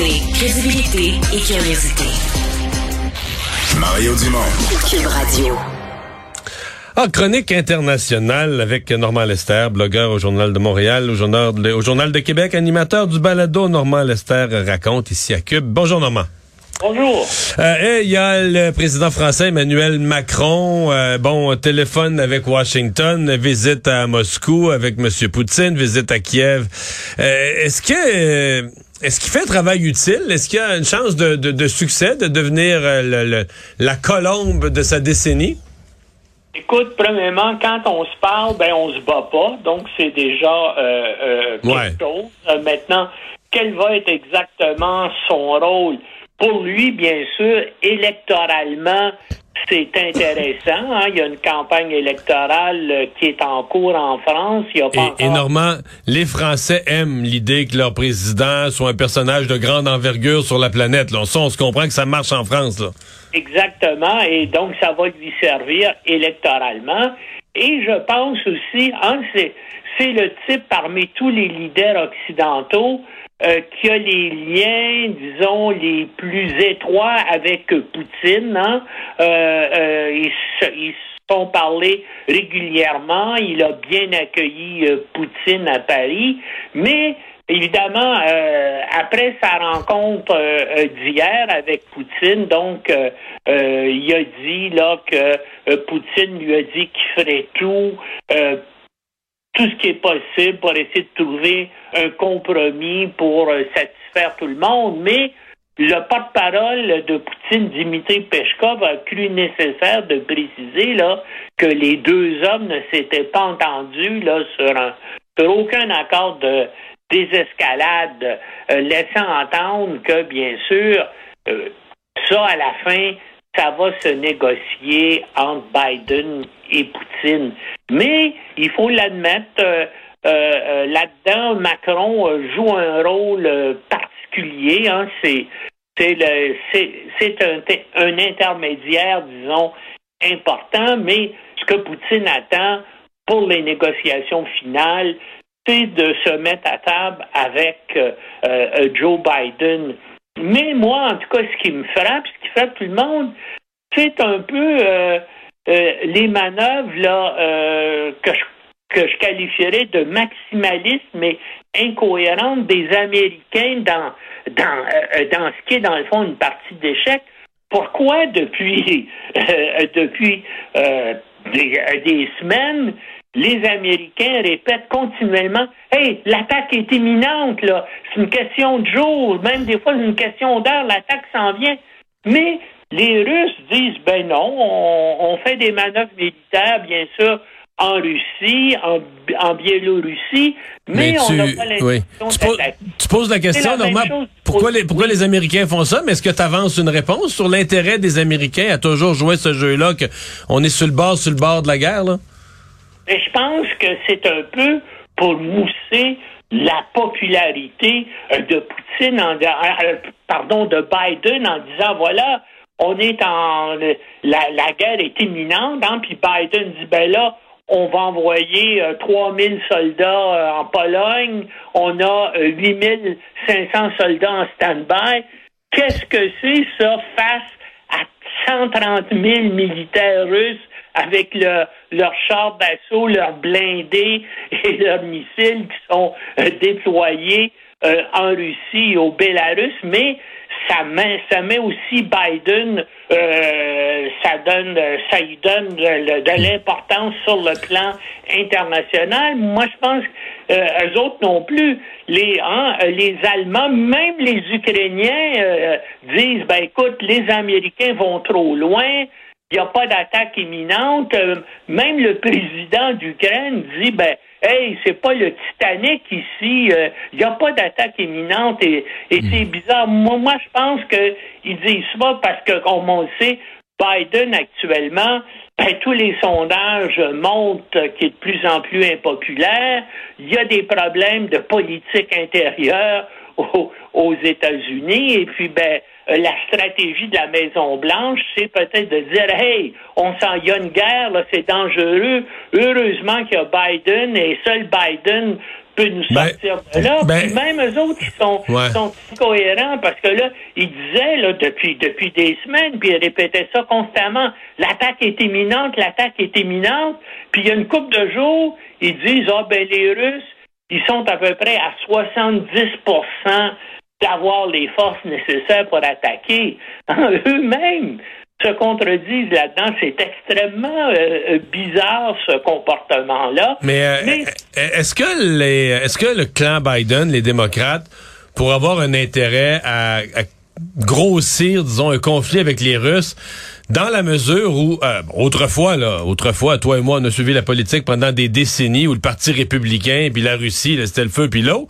Combiner crédibilité et curiosité. Mario Dumont. Cube Radio. Ah, chronique internationale avec Normand Lester, blogueur au Journal de Montréal, au Journal de, au Journal de Québec, animateur du balado Normand Lester raconte ici à Cube. Bonjour Normand. Bonjour. Euh, il y a le président français Emmanuel Macron, euh, bon, téléphone avec Washington, visite à Moscou avec M. Poutine, visite à Kiev. Euh, est-ce que est-ce qu'il fait un travail utile? Est-ce qu'il a une chance de, de, de succès, de devenir le, le, la colombe de sa décennie? Écoute, premièrement, quand on se parle, ben on se bat pas, donc c'est déjà euh, euh, quelque Ouais. chose. Euh, maintenant, quel va être exactement son rôle? Pour lui, bien sûr, électoralement, c'est intéressant. hein. Il y a une campagne électorale euh, qui est en cours en France. Il y a pas Et, encore- et Normand, les Français aiment l'idée que leur président soit un personnage de grande envergure sur la planète. Là. On se comprend que ça marche en France. Là. Exactement, et donc ça va lui servir électoralement. Et je pense aussi, hein, c'est le type parmi tous les leaders occidentaux euh, qui a les liens, disons, les plus étroits avec Poutine. Hein. Euh, euh, ils, ils sont parlé régulièrement. Il a bien accueilli euh, Poutine à Paris, mais Évidemment, euh, après sa rencontre d'hier avec Poutine, donc euh, il a dit là que Poutine lui a dit qu'il ferait tout, tout ce qui est possible pour essayer de trouver un compromis pour euh, satisfaire tout le monde, mais le porte-parole de Poutine, Dimitri Peshkov, a cru nécessaire de préciser là que les deux hommes ne s'étaient pas entendus là sur un sur aucun accord de désescalade, euh, laissant entendre que, bien sûr, euh, ça, à la fin, ça va se négocier entre Biden et Poutine. Mais il faut l'admettre, euh, euh, euh, là-dedans, Macron joue un rôle particulier. Hein, c'est c'est un, intermédiaire, disons, important, mais ce que Poutine attend pour les négociations finales, c'est de se mettre à table avec Joe Biden. Mais moi, en tout cas, ce qui me frappe, tout le monde, c'est un peu euh, euh, les manœuvres euh, que je que qualifierais de maximalisme mais incohérente des Américains dans ce qui est dans le fond une partie d'échec. Pourquoi depuis depuis des, semaines les Américains répètent continuellement Hey, l'attaque est imminente. C'est une question de jour, même des fois c'est une question d'heure, l'attaque s'en vient. Mais les Russes disent ben non, on, on fait des manœuvres militaires, bien sûr, en Russie, en, en Biélorussie, mais, on n'a pas l'intention oui. tu, poses, tu poses la question, la Normand, chose pourquoi, pour- les, pourquoi oui. les Américains font ça? Mais est-ce que tu avances une réponse sur l'intérêt des Américains à toujours jouer ce jeu-là, qu'on est sur le bord, sur le bord de la guerre? Là? Mais je pense que c'est un peu pour mousser la popularité euh, de Poutine, en, euh, pardon, de Biden en disant voilà, on est en la, la guerre est imminente, hein, puis Biden dit ben là, on va envoyer euh, 3000 soldats euh, en Pologne, on a euh, 8500 soldats en stand-by. Qu'est-ce que c'est ça face à 130 000 militaires russes avec le- leurs chars d'assaut, leurs blindés et leurs missiles qui sont euh, déployés euh, en Russie et au Bélarus, mais ça met, ça met aussi Biden, euh, ça donne, ça lui donne de, l'importance sur le plan international. Moi, je pense que euh, eux autres non plus. Les, hein, les Allemands, même les Ukrainiens disent, ben écoute, les Américains vont trop loin. Il n'y a pas d'attaque imminente. Euh, même le président d'Ukraine dit, ben, hey, c'est pas le Titanic ici. euh, Il n'y a pas d'attaque imminente. Et, et c'est bizarre. Moi, moi, je pense qu'ils disent ça parce que, comme on le sait, Biden actuellement, ben, tous les sondages montrent qu'il est de plus en plus impopulaire. Il y a des problèmes de politique intérieure aux, aux États-Unis. Et puis, ben, la stratégie de la Maison Blanche, c'est peut-être de dire, hey, on sent, il y a une guerre, là, c'est dangereux. Heureusement qu'il y a Biden et seul Biden peut nous Ben, sortir de là. ben- Puis même eux autres, ils sont, Ouais. sont cohérents parce que là, ils disaient là, depuis, depuis des semaines, puis ils répétaient ça constamment, l'attaque est imminente, l'attaque est imminente. Puis il y a une couple de jours, ils disent, ah ben les Russes, ils sont à peu près à 70% d'avoir les forces nécessaires pour attaquer. Eux-mêmes se contredisent là-dedans. C'est extrêmement euh, euh, bizarre, ce comportement-là. Mais, euh, Mais- est-ce que les est-ce que le clan Biden, les démocrates, pour avoir un intérêt à, à grossir, disons, un conflit avec les Russes, dans la mesure où euh, autrefois, là, autrefois, toi et moi, on a suivi la politique pendant des décennies où le Parti républicain puis la Russie, c'était le feu puis l'eau,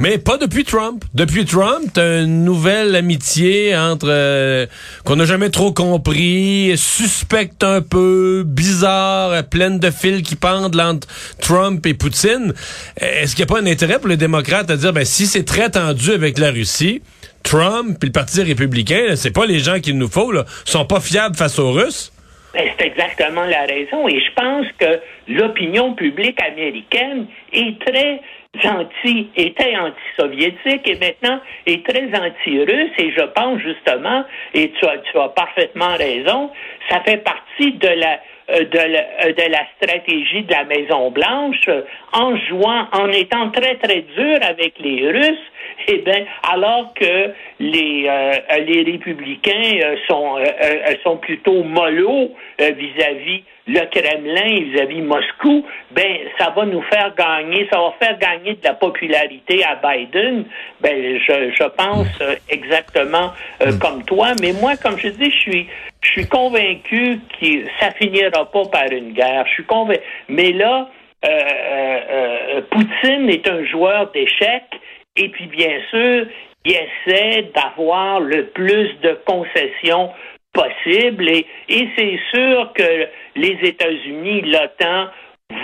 mais pas depuis Trump. Depuis Trump, t'as une nouvelle amitié entre euh, qu'on n'a jamais trop compris, suspecte un peu, bizarre, pleine de fils qui pendent entre Trump et Poutine. Est-ce qu'il n'y a pas un intérêt pour les démocrates à dire, ben si c'est très tendu avec la Russie, Trump puis le Parti républicain, c'est pas les gens qu'il nous faut, là, sont pas fiables face aux Russes? Ben, c'est exactement la raison. Et je pense que l'opinion publique américaine est très anti, était anti-soviétique et maintenant est très anti-russe. Et je pense justement, et tu as, tu as parfaitement raison, ça fait partie de la de la, euh, de la stratégie de la Maison Blanche euh, en jouant, en étant très très dur avec les Russes. Eh bien, alors que les euh, les républicains euh, sont euh, euh, sont plutôt mollo euh, vis-à-vis le Kremlin vis-à-vis Moscou, ben ça va nous faire gagner, ça va faire gagner de la popularité à Biden. Ben je, je pense euh, exactement euh, comme toi, mais moi comme je dis, je suis je suis convaincu que ça finira pas par une guerre. Je suis convaincu. Mais là, euh, euh, Poutine est un joueur d'échecs et puis bien sûr, il essaie d'avoir le plus de concessions possible et, c'est sûr que les États-Unis, l'OTAN,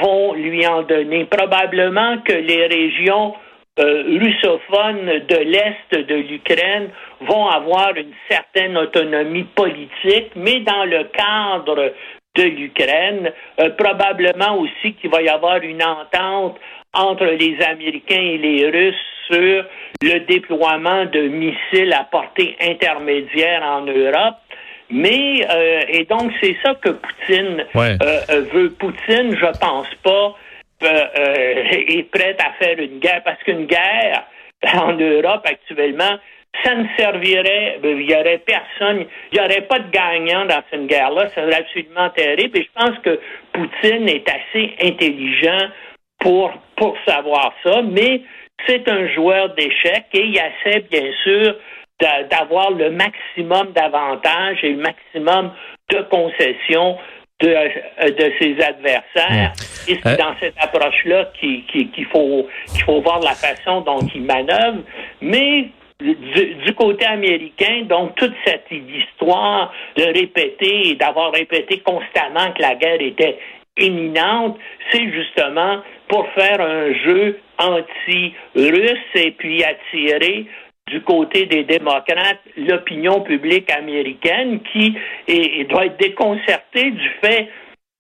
vont lui en donner. Probablement que les régions euh, russophones de l'Est de l'Ukraine vont avoir une certaine autonomie politique, mais dans le cadre de l'Ukraine, euh, probablement aussi qu'il va y avoir une entente entre les Américains et les Russes sur le déploiement de missiles à portée intermédiaire en Europe. Mais euh, et donc c'est ça que Poutine Ouais. euh, euh, veut. Poutine, je pense pas, euh, euh, est prête à faire une guerre parce qu'une guerre en Europe actuellement, ça ne servirait, il y aurait personne, il n'y aurait pas de gagnant dans cette guerre-là. Ça serait absolument terrible. Et je pense que Poutine est assez intelligent pour pour savoir ça, mais c'est un joueur d'échecs et il essaie bien sûr d'avoir le maximum d'avantages et le maximum de concessions de, euh, de ses adversaires. Et c'est Euh. dans cette approche-là qu'il faut, qu'il faut voir la façon dont il manœuvre. Mais du, du côté américain, donc toute cette histoire de répéter et d'avoir répété constamment que la guerre était imminente, c'est justement pour faire un jeu anti-russe et puis attirer du côté des démocrates l'opinion publique américaine qui est- doit être déconcertée du fait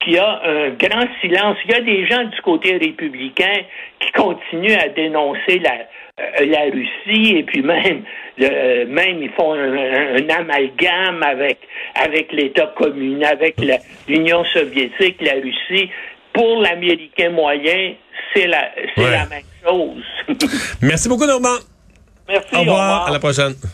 qu'il y a un grand silence. Il y a des gens du côté républicain qui continuent à dénoncer la, euh, la Russie et puis même, le- même ils font un, amalgame avec, avec l'État commun, avec l'Union soviétique, la Russie. Pour l'Américain moyen, c'est la, Ouais. la même chose. Merci beaucoup, Normand. Merci. Au revoir. À la prochaine.